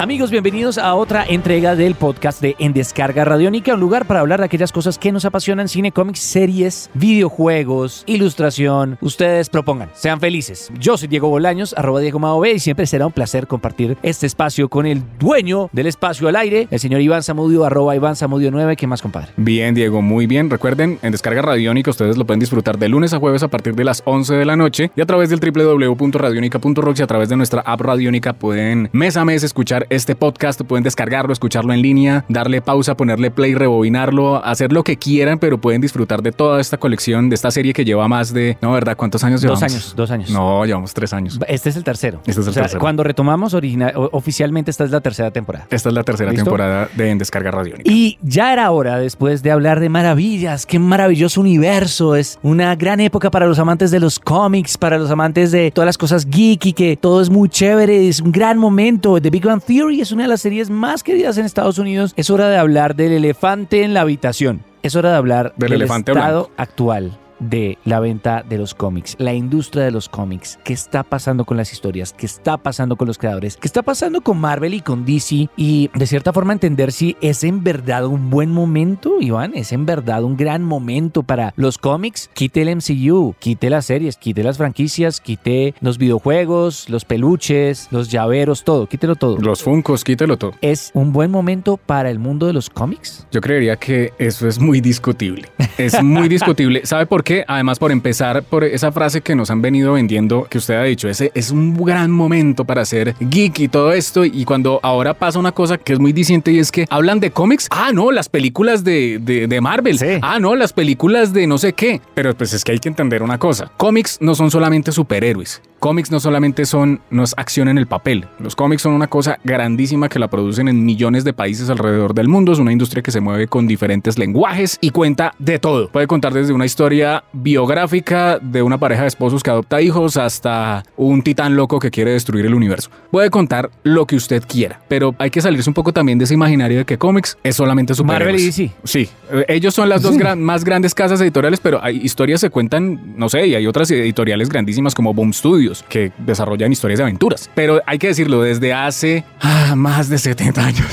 Amigos, bienvenidos a otra entrega del podcast de En Descarga Radiónica, un lugar para hablar de aquellas cosas que nos apasionan, cine, cómics, series, videojuegos, ilustración. Ustedes propongan, sean felices. Yo soy Diego Bolaños, arroba Diego Mao B, y siempre será un placer compartir este espacio con el dueño del espacio al aire, el señor Iván Samudio, arroba Iván Samudio 9. ¿Qué más, compadre? Bien, Diego, muy bien. Recuerden, en Descarga Radiónica ustedes lo pueden disfrutar de lunes a jueves a partir de las 11 de la noche y a través del www.radionica.rocks y a través de nuestra app Radiónica pueden mes a mes escuchar este podcast, pueden descargarlo, escucharlo en línea, darle pausa, ponerle play, rebobinarlo, hacer lo que quieran, pero pueden disfrutar de toda esta colección, de esta serie que lleva más de, no, ¿verdad? ¿Cuántos años llevamos? Dos años, dos años. No, llevamos tres años. Este es el tercero. Este es el o sea, tercero. Cuando retomamos origina- o- oficialmente, esta es la tercera temporada. Esta es la tercera ¿Listo? temporada de En Descarga Radiónica. Y ya era hora, después de hablar de maravillas, qué maravilloso universo, es una gran época para los amantes de los cómics, para los amantes de todas las cosas geeky, que todo es muy chévere, es un gran momento. The Big Bang Theory es una de las series más queridas en Estados Unidos. Es hora de hablar del elefante en la habitación. Es hora de hablar Del del, elefante estado blanco. actual de la venta de los cómics, la industria de los cómics, qué está pasando con las historias, qué está pasando con los creadores, qué está pasando con Marvel y con DC y de cierta forma entender si es en verdad un buen momento, Iván, es en verdad un gran momento para los cómics. Quite el MCU, quite las series, quite las franquicias, quite los videojuegos, los peluches, los llaveros, todo, quítelo todo. Los Funcos, quítelo todo. ¿Es un buen momento para el mundo de los cómics? Yo creería que eso es muy discutible. Es muy discutible. ¿Sabe por qué? Además, por empezar, por esa frase que nos han venido vendiendo, que usted ha dicho, ese es un gran momento para ser geek y todo esto. Y cuando ahora pasa una cosa que es muy distinta y es que hablan de cómics. Ah, no, las películas de, de, de Marvel. Sí. Ah, no, las películas de no sé qué. Pero pues es que hay que entender una cosa. Cómics no son solamente superhéroes. Cómics no solamente son, no es acción en el papel. Los cómics son una cosa grandísima que la producen en millones de países alrededor del mundo. Es una industria que se mueve con diferentes lenguajes y cuenta de todo. Puede contar desde una historia biográfica de una pareja de esposos que adopta hijos hasta un titán loco que quiere destruir el universo. Puede contar lo que usted quiera, pero hay que salirse un poco también de ese imaginario de que cómics es solamente superhéroes. Marvel y DC. Sí, ellos son las dos gran- más grandes casas editoriales, pero hay historias se cuentan, no sé, y hay otras editoriales grandísimas como Boom Studios que desarrollan historias de aventuras. Pero hay que decirlo, desde hace ah, más de 70 años,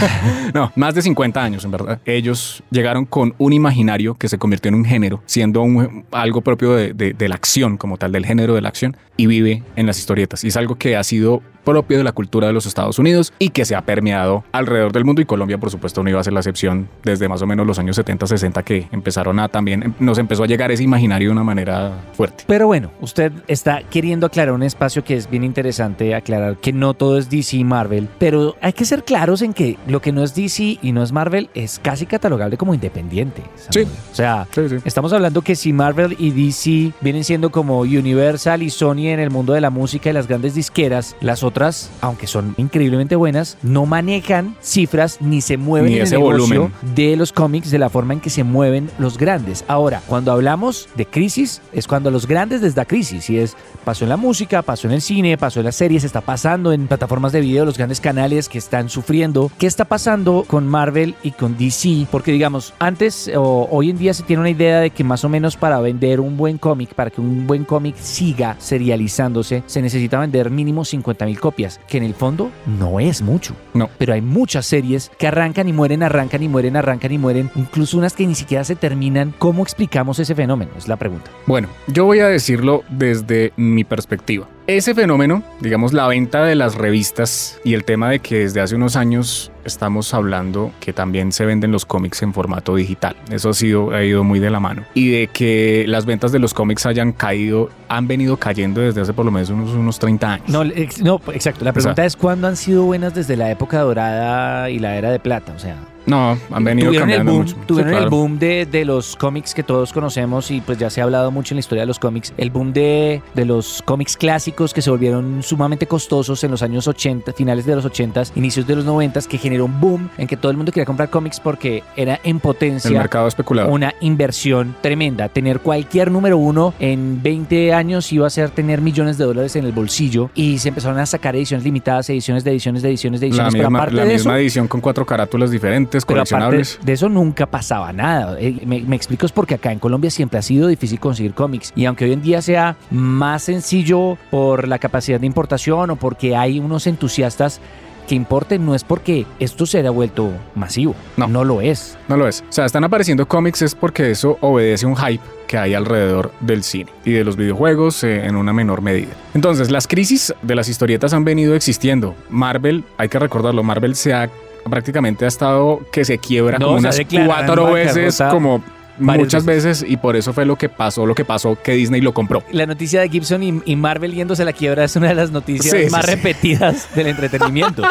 no, más de 50 años en verdad, ellos llegaron con un imaginario que se convirtió en un género, siendo algo propio de- de la acción como tal, del género de la acción, y vive en las historietas. Y es algo que ha sido propio de la cultura de los Estados Unidos y que se ha permeado alrededor del mundo y Colombia por supuesto no iba a ser la excepción desde más o menos los años 70, 60 que empezaron a también, nos empezó a llegar ese imaginario de una manera fuerte. Pero bueno, usted está queriendo aclarar un espacio que es bien interesante aclarar que no todo es DC y Marvel, pero hay que ser claros en que lo que no es DC y no es Marvel es casi catalogable como independiente. Sí. O sea, Sí, sí. Estamos hablando que si Marvel y DC vienen siendo como Universal y Sony en el mundo de la música y las grandes disqueras, las otras, aunque son increíblemente buenas, no manejan cifras ni se mueven Ni en el negocio volumen. de los cómics de la forma en que se mueven los grandes. Ahora, cuando hablamos de crisis, es cuando a los grandes les da crisis y es pasó en la música, pasó en el cine, pasó en las series, está pasando en plataformas de video, los grandes canales que están sufriendo. ¿Qué está pasando con Marvel y con DC? Porque digamos, antes o hoy en día se tiene una idea de que más o menos para vender un buen cómic, para que un buen cómic siga serializándose, se necesita vender mínimo 50 mil copias, que en el fondo no es mucho. No. Pero hay muchas series que arrancan y mueren, arrancan y mueren, arrancan y mueren, incluso unas que ni siquiera se terminan. ¿Cómo explicamos ese fenómeno? Es la pregunta. Bueno, yo voy a decirlo desde mi perspectiva. Ese fenómeno, digamos la venta de las revistas y el tema de que desde hace unos años estamos hablando que también se venden los cómics en formato digital. Eso ha, sido, ha ido muy de la mano. Y de que las ventas de los cómics hayan caído, han venido cayendo desde hace por lo menos unos, unos 30 años. No, ex- no, exacto. La pregunta es cuándo han sido buenas desde la época dorada y la era de plata. O sea, No, han venido tuvieron el cambiando boom, mucho. Sí, tuvieron el claro. boom de, de los cómics que todos conocemos y pues ya se ha hablado mucho en la historia de los cómics. El boom de, de los cómics clásicos que se volvieron sumamente costosos en los años 80, finales de los 80, inicios de los 90, que generó un boom en que todo el mundo quería comprar cómics porque era en El potencia mercado especulador. una inversión tremenda. Tener cualquier número uno en 20 años iba a ser tener millones de dólares en el bolsillo y se empezaron a sacar ediciones limitadas, ediciones de ediciones de ediciones de La ediciones. pero misma, aparte la de misma eso, edición con cuatro carátulas diferentes, pero aparte coleccionables. de eso nunca pasaba nada. Eh, Me, me explico es porque acá en Colombia siempre ha sido difícil conseguir cómics y aunque hoy en día sea más sencillo por la capacidad de importación o porque hay unos entusiastas que importen, no es porque esto se haya vuelto masivo. No. no lo es. No lo es. O sea, están apareciendo cómics es porque eso obedece a un hype que hay alrededor del cine y de los videojuegos eh, en una menor medida. Entonces, las crisis de las historietas han venido existiendo. Marvel, hay que recordarlo, Marvel se ha prácticamente ha estado que se quiebra No, como unas cuatro veces, como muchas veces. y por eso fue lo que pasó, lo que pasó que Disney lo compró. La noticia de Gibson y, y Marvel yéndose a la quiebra es una de las noticias Sí, más sí. repetidas del entretenimiento.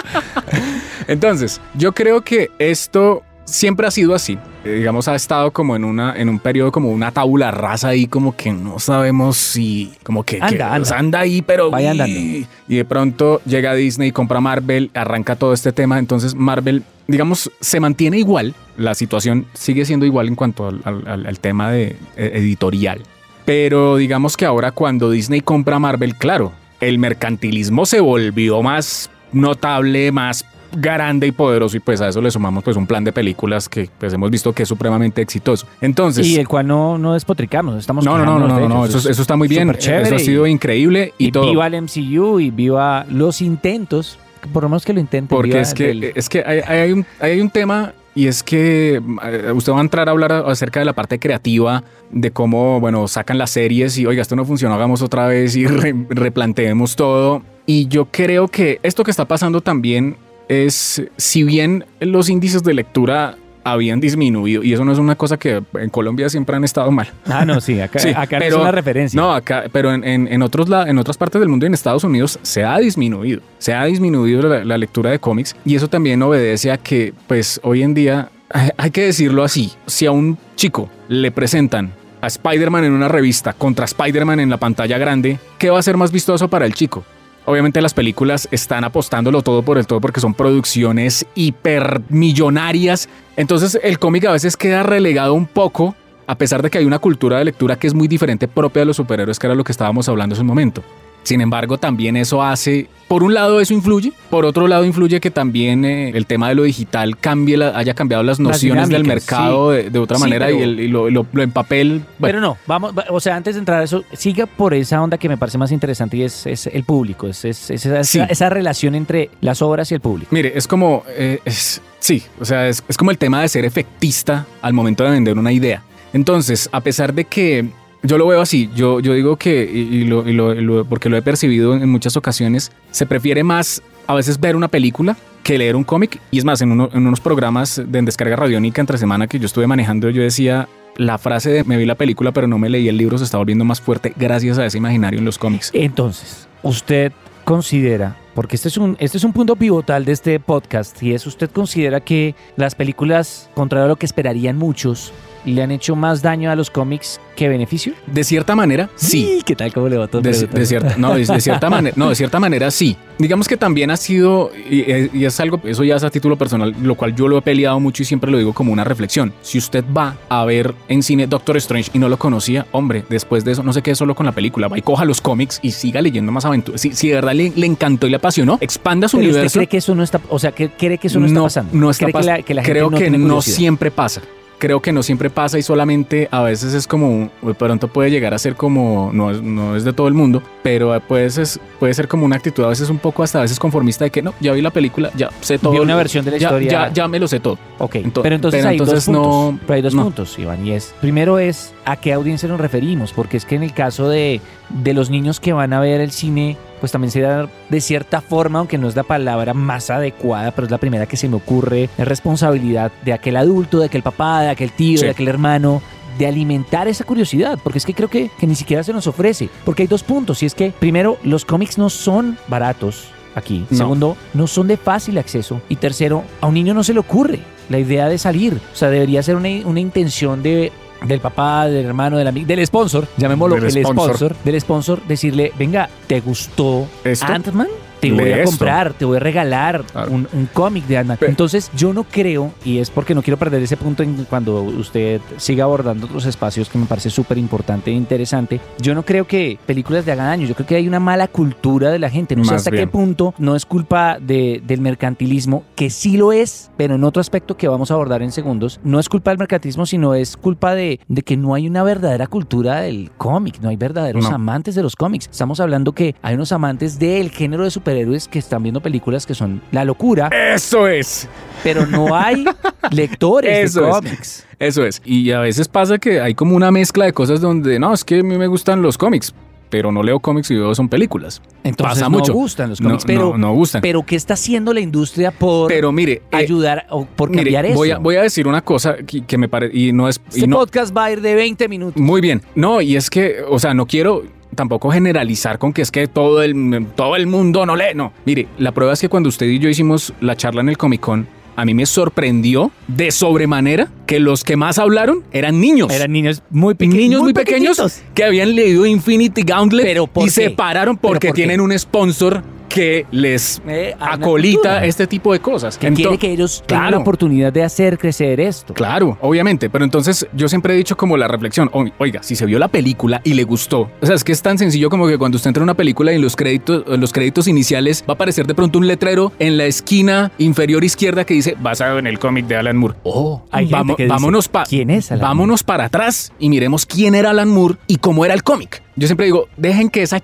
Entonces, yo creo que esto siempre ha sido así. Eh, digamos, ha estado como en una en un periodo como una tabula rasa ahí, como que no sabemos si, como que, Anda, que, anda. ahí, pero Vaya andando. y, y de pronto llega Disney, compra Marvel, arranca todo este tema. Entonces, Marvel, digamos, se mantiene igual. La situación sigue siendo igual en cuanto al, al- al- al tema de eh, editorial. Pero digamos que ahora cuando Disney compra Marvel, claro, el mercantilismo se volvió más notable, más grande y poderoso y pues a eso le sumamos pues un plan de películas que pues hemos visto que es supremamente exitoso. Entonces, y el cual no, no despotricamos, estamos no, no, no, no, no, eso, eso está muy bien, chévere eso ha sido y- increíble y, y todo. viva el MCU y viva los intentos, por lo menos que lo intenten. Porque es que, es que hay, hay un, hay un tema y es que eh, usted va a entrar a hablar acerca de la parte creativa, de cómo, bueno, sacan las series y, oiga, esto no funcionó, hagamos otra vez y re- replanteemos todo. Y yo creo que esto que está pasando también es, si bien los índices de lectura habían disminuido, y eso no es una cosa que en Colombia siempre han estado mal. Ah, no, sí, acá, Sí, acá no es una referencia. No, acá, pero en, en- en otros en otras partes del mundo, y en Estados Unidos, se ha disminuido. Se ha disminuido la, la lectura de cómics y eso también obedece a que, pues, hoy en día, hay que decirlo así, si a un chico le presentan a Spider-Man en una revista contra Spider-Man en la pantalla grande, ¿qué va a ser más vistoso para el chico? Obviamente las películas están apostándolo todo por el todo porque son producciones hipermillonarias. Entonces el cómic a veces queda relegado un poco, a pesar de que hay una cultura de lectura que es muy diferente propia de los superhéroes, que era lo que estábamos hablando hace un momento. Sin embargo, también eso hace, por un lado eso influye, por otro lado influye que también eh, el tema de lo digital cambie, la- haya cambiado las nociones del mercado de, de otra Sí, manera pero- y, el- y lo, lo- lo en papel... bueno, Pero no, vamos, va- o sea, antes de entrar a eso, siga por esa onda que me parece más interesante y es, es el público, es, es- es esa, Sí. esa relación entre las obras y el público. Mire, es como, eh, es, sí, o sea, es, es como el tema de ser efectista al momento de vender una idea. Entonces, a pesar de que yo lo veo así, yo, yo digo que, y, lo, y lo- porque lo he percibido en muchas ocasiones, se prefiere más a veces ver una película que leer un cómic. Y es más, en, en unos programas de en descarga radiónica entre semana que yo estuve manejando, yo decía... La frase de me vi la película pero no me leí el libro se está volviendo más fuerte gracias a ese imaginario en los cómics. Entonces, usted considera, porque este es un, este es un punto pivotal de este podcast, y es usted considera que las películas, contrario a lo que esperarían muchos, le han hecho más daño a los cómics que beneficio? De cierta manera, sí. ¿Qué tal? ¿Cómo le va todo? De, de cierta, no, de, de cierta manera, no, de cierta manera sí. Digamos que también ha sido, y, y es algo, eso ya es a título personal, lo cual yo lo he peleado mucho y siempre lo digo como una reflexión. Si usted va a ver en cine Doctor Strange y no lo conocía, hombre, después de eso no se quede solo con la película, va y coja los cómics y siga leyendo más aventuras. Si, si de verdad le, le encantó y le apasionó, expanda su Pero usted universo. cree que eso no está, o sea, que cree que eso no, está pasando. No está ¿Cree que pasando. la- que la gente Creo no que no siempre pasa. Creo que no siempre pasa y solamente a veces es como, de pronto puede llegar a ser como, no, es- no es de todo el mundo, pero puede ser, puede ser como una actitud a veces un poco hasta a veces conformista de que no, ya vi la película, ya sé todo. Vi una versión de la ya, historia. Ya, ya me lo sé todo. Ok, Ento- pero entonces pero hay entonces dos puntos. no- pero hay dos no. puntos, Iván, y es, primero es a qué audiencia nos referimos, porque es que en el caso de, de los niños que van a ver el cine, pues también se da de cierta forma, aunque no es la palabra más adecuada, pero es la primera que se me ocurre, es responsabilidad de aquel adulto, de aquel papá, de aquel tío, Sí. de aquel hermano, de alimentar esa curiosidad, porque es que creo que, que ni siquiera se nos ofrece, porque hay dos puntos, y es que primero, los cómics no son baratos aquí, No. segundo, no son de fácil acceso, y tercero, a un niño no se le ocurre. la idea de salir. O sea, debería ser una, una intención de del papá, del hermano, del amigo, del sponsor, llamémoslo Del el sponsor. sponsor, del sponsor, decirle, venga, ¿te gustó. Ant-Man? Te voy a esto. comprar, te voy a regalar Claro. un, un cómic de Ant-Man. Entonces, yo no creo, y es porque no quiero perder ese punto en cuando usted siga abordando otros espacios que me parece súper importante e interesante. Yo no creo que películas le hagan daño. Yo creo que hay una mala cultura de la gente. No sé Más hasta bien. qué punto no es culpa de- del mercantilismo, que sí lo es, pero en otro aspecto que vamos a abordar en segundos. No es culpa del mercantilismo, sino es culpa de, de que no hay una verdadera cultura del cómic. No hay verdaderos No. amantes de los cómics. Estamos hablando que hay unos amantes del género de superhéroes que están viendo películas que son la locura, Eso es. pero no hay lectores Eso de es. cómics. Eso es. Y a veces pasa que hay como una mezcla de cosas donde, no, es que a mí me gustan los cómics, pero no leo cómics y veo son películas. Entonces Pasa no mucho. gustan los No, cómics, pero, no, no gustan. pero ¿qué está haciendo la industria por Pero mire, eh, ayudar o por mire, cambiar eso? voy, a, voy a decir una cosa que, que me parece, y no es... y este no- podcast va a ir de 20 minutos. Muy bien. No, y es que, o sea, no quiero tampoco generalizar con que es que todo el, todo el mundo no lee. No, mire, la prueba es que cuando usted y yo hicimos la charla en el Comic Con, a mí me sorprendió de sobremanera que los que más hablaron eran niños. Eran niños muy pequeños. niños muy, pequeños que habían leído Infinity Gauntlet ¿Pero por y se pararon ¿Pero porque qué? tienen un sponsor que les Eh, acolita este tipo de cosas. Que quiere que ellos tengan Claro. la oportunidad de hacer crecer esto. Claro, obviamente, pero entonces yo siempre he dicho como la reflexión, oiga, si se vio la película y le gustó, o sea, es que es tan sencillo como que cuando usted entra en una película y en los créditos, en los créditos iniciales va a aparecer de pronto un letrero en la esquina inferior izquierda que dice basado en el cómic de Alan Moore. Oh, Hay gente que vámonos pa- ¿quién es Alan vámonos para atrás y miremos quién era Alan Moore y cómo era el cómic. Yo siempre digo, dejen que esa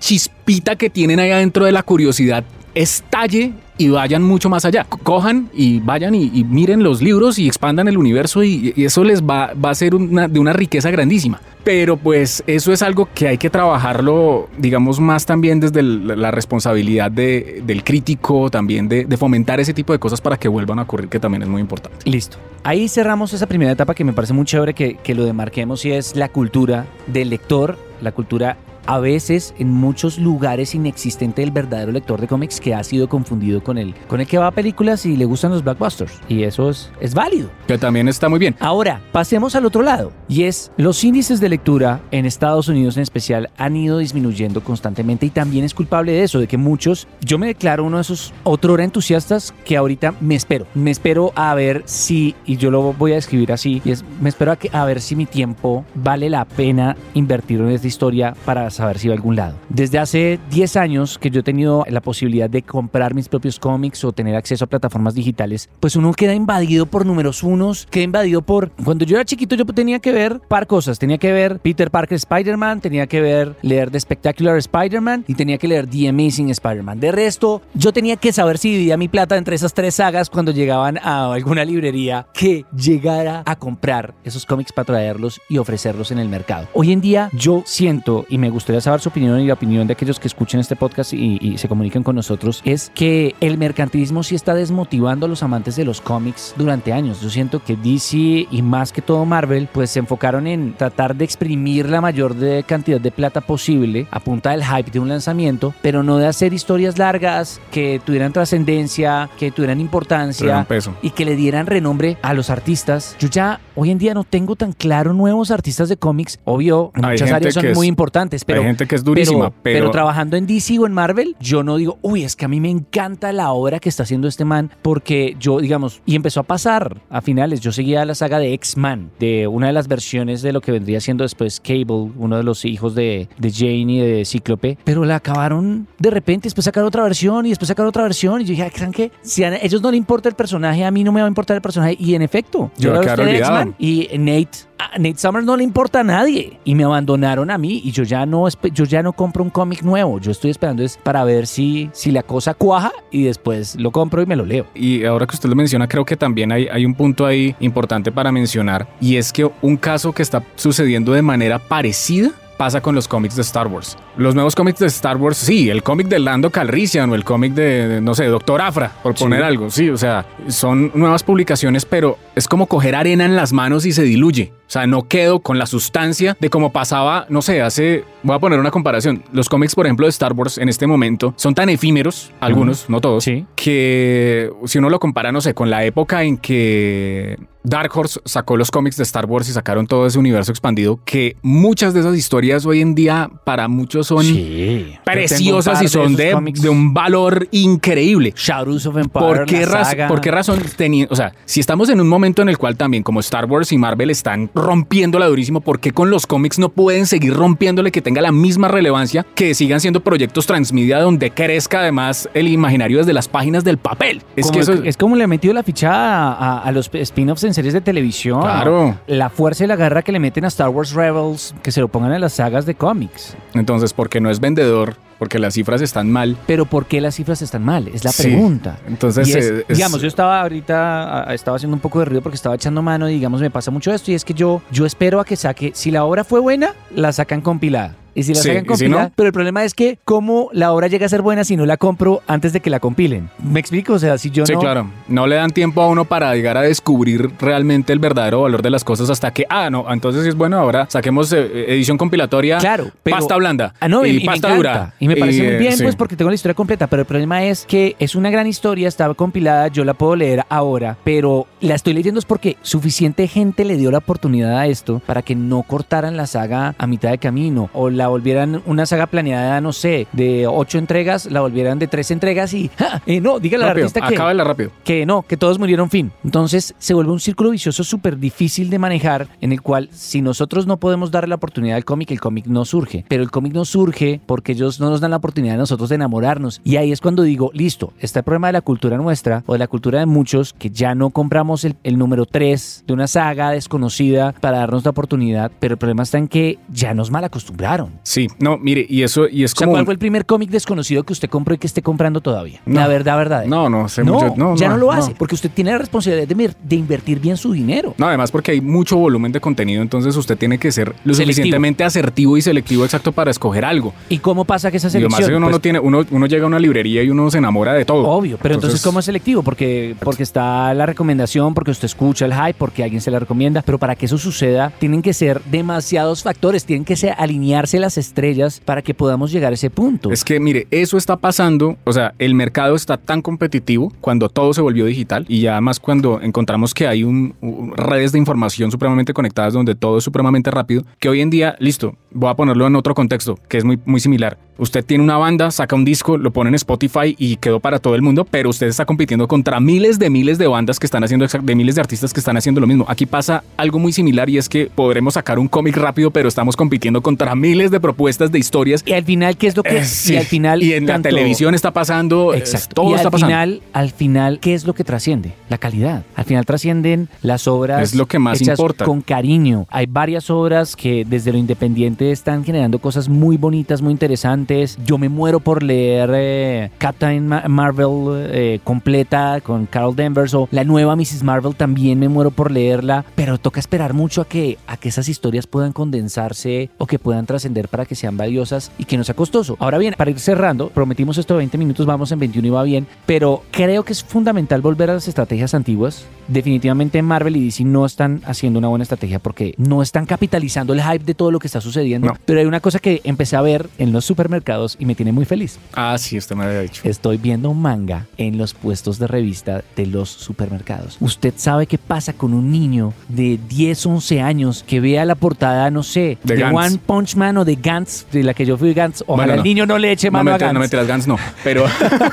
chispita que tienen ahí adentro de la curiosidad estalle y vayan mucho más allá. Co- Cojan y vayan y, miren los libros y expandan el universo y, eso les va, va a ser una, de una riqueza grandísima. Pero pues eso es algo que hay que trabajarlo, digamos, más también desde la responsabilidad de- del crítico, también de, de fomentar ese tipo de cosas para que vuelvan a ocurrir, que también es muy importante. Listo. Ahí cerramos esa primera etapa que me parece muy chévere que, que lo demarquemos y es la cultura del lector, la cultura a veces en muchos lugares inexistente del verdadero lector de cómics que ha sido confundido con el, con el que va a películas y le gustan los blockbusters. Y eso es, es válido. Que también está muy bien. Ahora, pasemos al otro lado, y es los índices de lectura en Estados Unidos en especial han ido disminuyendo constantemente y también es culpable de eso, de que muchos, yo me declaro uno de esos otrora entusiastas que ahorita me espero, me espero a ver si, y yo lo voy a describir así, y es, me espero a, que, a ver si mi tiempo vale la pena invertir en esta historia para saber si va a algún lado. Desde hace 10 años que yo he tenido la posibilidad de comprar mis propios cómics o tener acceso a plataformas digitales, pues uno queda invadido por números unos, queda invadido por... Cuando yo era chiquito yo tenía que ver par cosas, tenía que ver Peter Parker Spider-Man, tenía que ver leer The Spectacular Spider-Man y tenía que leer The Amazing Spider-Man. De resto, yo tenía que saber si dividía mi plata entre esas tres sagas cuando llegaban a alguna librería que llegara a comprar esos cómics para traerlos y ofrecerlos en el mercado. Hoy en día yo siento, y me gustaría saber su opinión y la opinión de aquellos que escuchen este podcast y, y se comuniquen con nosotros, es que el mercantilismo sí está desmotivando a los amantes de los cómics durante años. Yo siento que DC y más que todo Marvel, pues se enfocaron en tratar de exprimir la mayor de cantidad de plata posible a punta del hype de un lanzamiento, pero no de hacer historias largas que tuvieran trascendencia, que tuvieran importancia peso. y que le dieran renombre a los artistas. Yo ya hoy en día no tengo tan claro nuevos artistas de cómics. Obvio, en muchas áreas son es- muy importantes, pero Hay gente que es durísima, pero, pero, trabajando en DC o en Marvel, yo no digo, uy, es que a mí me encanta la obra que está haciendo este man, porque yo, digamos, y empezó a pasar a finales. Yo seguía la saga de X-Man, de una de las versiones de lo que vendría siendo después Cable, uno de los hijos de, de Jane y de Cíclope, pero la acabaron de repente, después sacaron otra versión y después sacaron otra versión. Y yo dije, "Ah, ¿saben qué? Si a ellos no le importa el personaje, a mí no me va a importar el personaje. Y en efecto, Yo era voy a quedar usted de. X-Man y Nate a Nate Summers no le importa a nadie. Y me abandonaron a mí y yo ya no yo ya no compro un cómic nuevo. Yo estoy esperando es para ver si si la cosa cuaja y después lo compro y me lo leo. Y ahora que usted lo menciona, creo que también hay, hay un punto ahí importante para mencionar, y es que un caso que está sucediendo de manera parecida pasa con los cómics de Star Wars. Los nuevos cómics de Star Wars, sí, el cómic de Lando Calrissian o el cómic de, no sé, Doctor Afra, por poner algo, sí, o sea, son nuevas publicaciones, pero es como coger arena en las manos y se diluye. O sea, no quedo con la sustancia de cómo pasaba, no sé, hace, voy a poner una comparación. Los cómics, por ejemplo, de Star Wars en este momento son tan efímeros, algunos, no todos, Sí. que si uno lo compara, no sé, con la época en que Dark Horse sacó los cómics de Star Wars y sacaron todo ese universo expandido, que muchas de esas historias hoy en día para muchos son Sí. preciosas y son de, un valor increíble. Shadows of Empire. ¿Por qué, la raz- saga. ¿Por qué razón tenía? O sea, si estamos en un momento en el cual también como Star Wars y Marvel están rompiéndola durísimo, ¿por qué con los cómics no pueden seguir rompiéndole que tenga la misma relevancia, que sigan siendo proyectos transmedia donde crezca además el imaginario desde las páginas del papel? Es como, que eso es como le he metido la ficha a, a- a los spin-offs en series de televisión. Claro. La fuerza y la garra que le meten a Star Wars Rebels, que se lo pongan en las sagas de cómics. Entonces, porque no es vendedor, porque las cifras están mal. Pero ¿por qué las cifras están mal? Es la Sí. pregunta. Entonces, es- eh, es- digamos, yo estaba ahorita, estaba haciendo un poco de ruido porque estaba echando mano y digamos, me pasa mucho esto y es que yo, yo espero a que saque, si la obra fue buena, la sacan compilada. Y si la Sí, sacan si compilada, no- pero el problema es que cómo la obra llega a ser buena si no la compro antes de que la compilen. ¿Me explico? O sea, si yo Sí, no... claro. No le dan tiempo a uno para llegar a descubrir realmente el verdadero valor de las cosas hasta que, ah, no, entonces sí es bueno, ahora saquemos eh, edición compilatoria, Claro, pero- pasta blanda Ah, no, y, pasta encanta. dura. Y me parece muy eh, bien, sí. pues, porque tengo la historia completa. Pero el problema es que es una gran historia, estaba compilada, yo la puedo leer ahora, pero la estoy leyendo es porque suficiente gente le dio la oportunidad a esto para que no cortaran la saga a mitad de camino o la volvieran una saga planeada, no sé, de ocho entregas, la volvieran de tres entregas y, ¡ja! Eh, no, dígale al artista que rápido. que no, que todos murieron fin. Entonces se vuelve un círculo vicioso súper difícil de manejar en el cual si nosotros no podemos darle la oportunidad al cómic, el cómic no surge. Pero el cómic no surge porque ellos no nos dan la oportunidad a nosotros de enamorarnos. Y ahí es cuando digo, listo, está el problema de la cultura nuestra o de la cultura de muchos que ya no compramos el, el número 3 de una saga desconocida para darnos la oportunidad. Pero el problema está en que ya nos mal acostumbraron. Sí, no, mire, y eso, y es O sea, como... ¿cuál fue el primer cómic desconocido que usted compró y que esté comprando todavía? No. La verdad, verdad. No, no, No, mucho- no, ya no, lo no. hace, porque usted tiene la responsabilidad de, de invertir bien su dinero. No, además porque hay mucho volumen de contenido, entonces usted tiene que ser lo Selectivo. suficientemente asertivo y selectivo exacto para escoger algo. ¿Y cómo pasa que esa Y lo más que uno Pues, no tiene, uno, uno llega a una librería y uno se enamora de todo. Obvio, pero entonces, ¿cómo es selectivo? Porque, porque está la recomendación, porque usted escucha el hype, porque alguien se la recomienda, pero para que eso suceda tienen que ser demasiados factores, tienen que ser, alinearse las estrellas para que podamos llegar a ese punto. Es que, mire, eso está pasando, o sea, el mercado está tan competitivo cuando todo se volvió digital y ya además cuando encontramos que hay un, un- redes de información supremamente conectadas donde todo es supremamente rápido, que hoy en día, listo, voy a ponerlo en otro contexto, que es muy, muy similar. Usted tiene una banda, saca un disco, lo pone en Spotify y quedó para todo el mundo, pero usted está compitiendo contra miles de miles de bandas que están haciendo, de miles de artistas que están haciendo lo mismo. Aquí pasa algo muy similar y es que podremos sacar un cómic rápido, pero estamos compitiendo contra miles de propuestas de historias y al final, ¿qué es lo que eh, sí. y al final Y en tanto- la televisión está pasando. eh, Exacto. Todo y está al pasando. final, al final, ¿qué es lo que trasciende? La calidad. Al final trascienden las obras Es lo que más hechas importa. con cariño. Hay varias obras que desde lo independiente están generando cosas muy bonitas, muy interesantes. Yo me muero por leer eh, Captain Ma- Marvel eh, completa con Carol Danvers o la nueva Mrs. Marvel también me muero por leerla, pero toca esperar mucho a que a que esas historias puedan condensarse o que puedan trascender para que sean valiosas y que no sea costoso. Ahora bien, para ir cerrando, prometimos esto de 20 minutos, vamos en 21 y va bien, pero creo que es fundamental volver a las estrategias antiguas. Definitivamente Marvel y DC no están haciendo una buena estrategia porque no están capitalizando el hype de todo lo que está sucediendo. No. Pero hay una cosa que empecé a ver en los supermercados y me tiene muy feliz. Ah, sí, usted me había dicho. Estoy viendo manga en los puestos de revista de los supermercados. ¿Usted sabe qué pasa con un niño de 10, 11 años que vea la portada, no sé, De de, Gantz. One Punch Man o de Gantz, de la que yo fui Gantz? Ojalá Bueno, el no. niño no le eche No mano me, a Gantz. no me tiras Gans, no. Pero,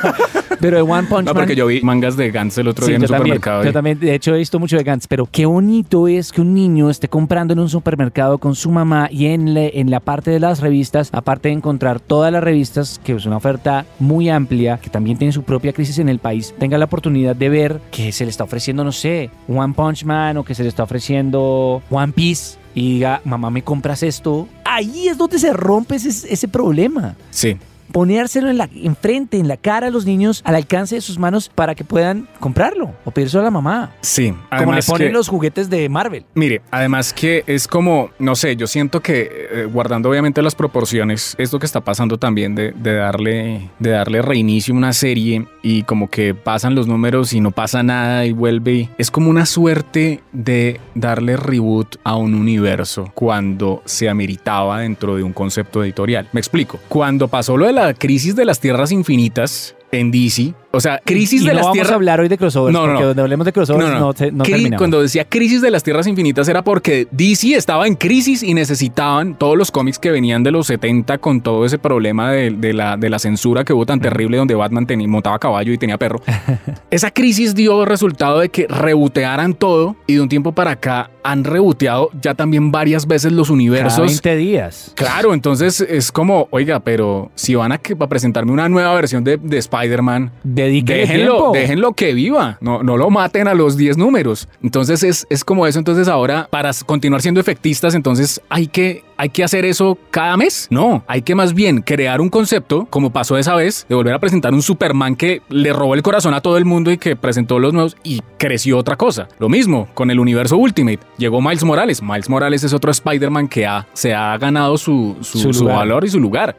pero de One Punch no, Man... porque yo vi mangas de Gans el otro Sí, día en el yo también, supermercado. yo también, de hecho, he visto mucho de Gantz, pero qué bonito es que un niño esté comprando en un supermercado con su mamá y en, en la parte de las revistas, aparte de encontrar todas las revistas, que es una oferta muy amplia, que también tiene su propia crisis en el país, tenga la oportunidad de ver que se le está ofreciendo, no sé, One Punch Man o que se le está ofreciendo One Piece y diga, mamá, ¿me compras esto? Ahí es donde se rompe ese problema. Sí, ponérselo en la enfrente, en la cara a los niños, al alcance de sus manos para que puedan comprarlo o pedírselo a la mamá. Sí, Como le ponen que- los juguetes de Marvel. Mire, además que es como, no sé, yo siento que eh, guardando obviamente las proporciones, esto que está pasando también de, de darle, de darle reinicio a una serie y como que pasan los números y no pasa nada y vuelve, es como una suerte de darle reboot a un universo cuando se ameritaba dentro de un concepto editorial. Me explico. Cuando pasó lo de la crisis de las tierras infinitas en DC, o sea, crisis y de no las vamos tierras a hablar hoy de crossovers, No, no, porque no. donde hablemos de crossovers no, te- no Cri- terminamos. Cuando decía crisis de las tierras infinitas era porque DC estaba en crisis y necesitaban todos los cómics que venían de los 70 con todo ese problema de, de la, de la censura que hubo tan terrible donde Batman tenía, montaba caballo y tenía perro. Esa crisis dio resultado de que rebotearan todo y de un tiempo para acá han reboteado ya también varias veces los Cada universos. 20 días. Claro, entonces es como, oiga, pero si van a, a presentarme una nueva versión de, de Spider-Man, déjenlo, déjenlo que viva, no, no lo maten a los 10 números. Entonces es, es como eso, entonces ahora para continuar siendo efectistas, entonces hay que, hay que hacer eso cada mes. No, hay que más bien crear un concepto, como pasó esa vez, de volver a presentar un Superman que le robó el corazón a todo el mundo y que presentó los nuevos y creció otra cosa. Lo mismo con el universo Ultimate. Llegó Miles Morales. Miles Morales es otro Spider-Man que ha, se ha ganado su, su- Su su lugar. valor y su lugar.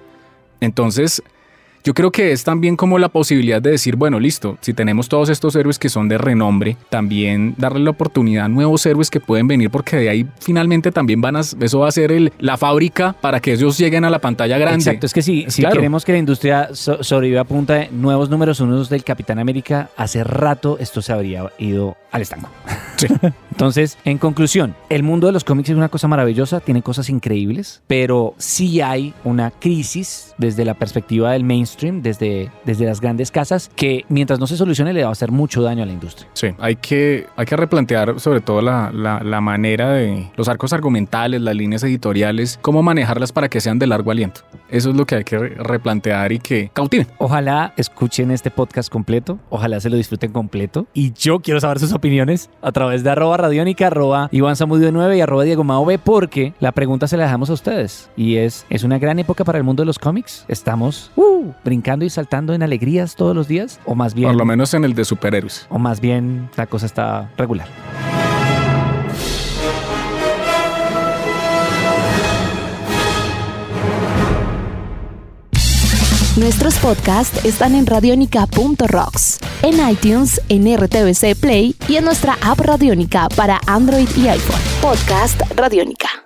Entonces, yo creo que es también como la posibilidad de decir, bueno, listo, si tenemos todos estos héroes que son de renombre, también darle la oportunidad a nuevos héroes que pueden venir, porque de ahí finalmente también van a, eso va a ser el, la fábrica para que ellos lleguen a la pantalla grande. Exacto, es que si, si Claro. queremos que la industria so- sobreviva a punta de nuevos números unos del Capitán América, hace rato esto se habría ido al estanco. Sí. Entonces, en conclusión, el mundo de los cómics es una cosa maravillosa, tiene cosas increíbles, pero sí hay una crisis desde la perspectiva del mainstream, desde, desde las grandes casas, que mientras no se solucione le va a hacer mucho daño a la industria. Sí, hay que, hay que replantear sobre todo la, la- la manera de los arcos argumentales, las líneas editoriales, cómo manejarlas para que sean de largo aliento. Eso es lo que hay que re- replantear y que cautiven. Ojalá escuchen este podcast completo, ojalá se lo disfruten completo. Y yo quiero saber sus opiniones a través de arroba radiónica, arroba Iván Zamudio 9 y arroba Diego Mao B, porque la pregunta se la dejamos a ustedes. Y es, ¿es una gran época para el mundo de los cómics? ¿Estamos uh, brincando y saltando en alegrías todos los días? ¿O más bien, Por lo menos en el de superhéroes. o más bien la cosa está regular? Nuestros podcasts están en radionica.rocks, en iTunes, en RTVC Play y en nuestra app Radionica para Android y iPhone. Podcast Radionica.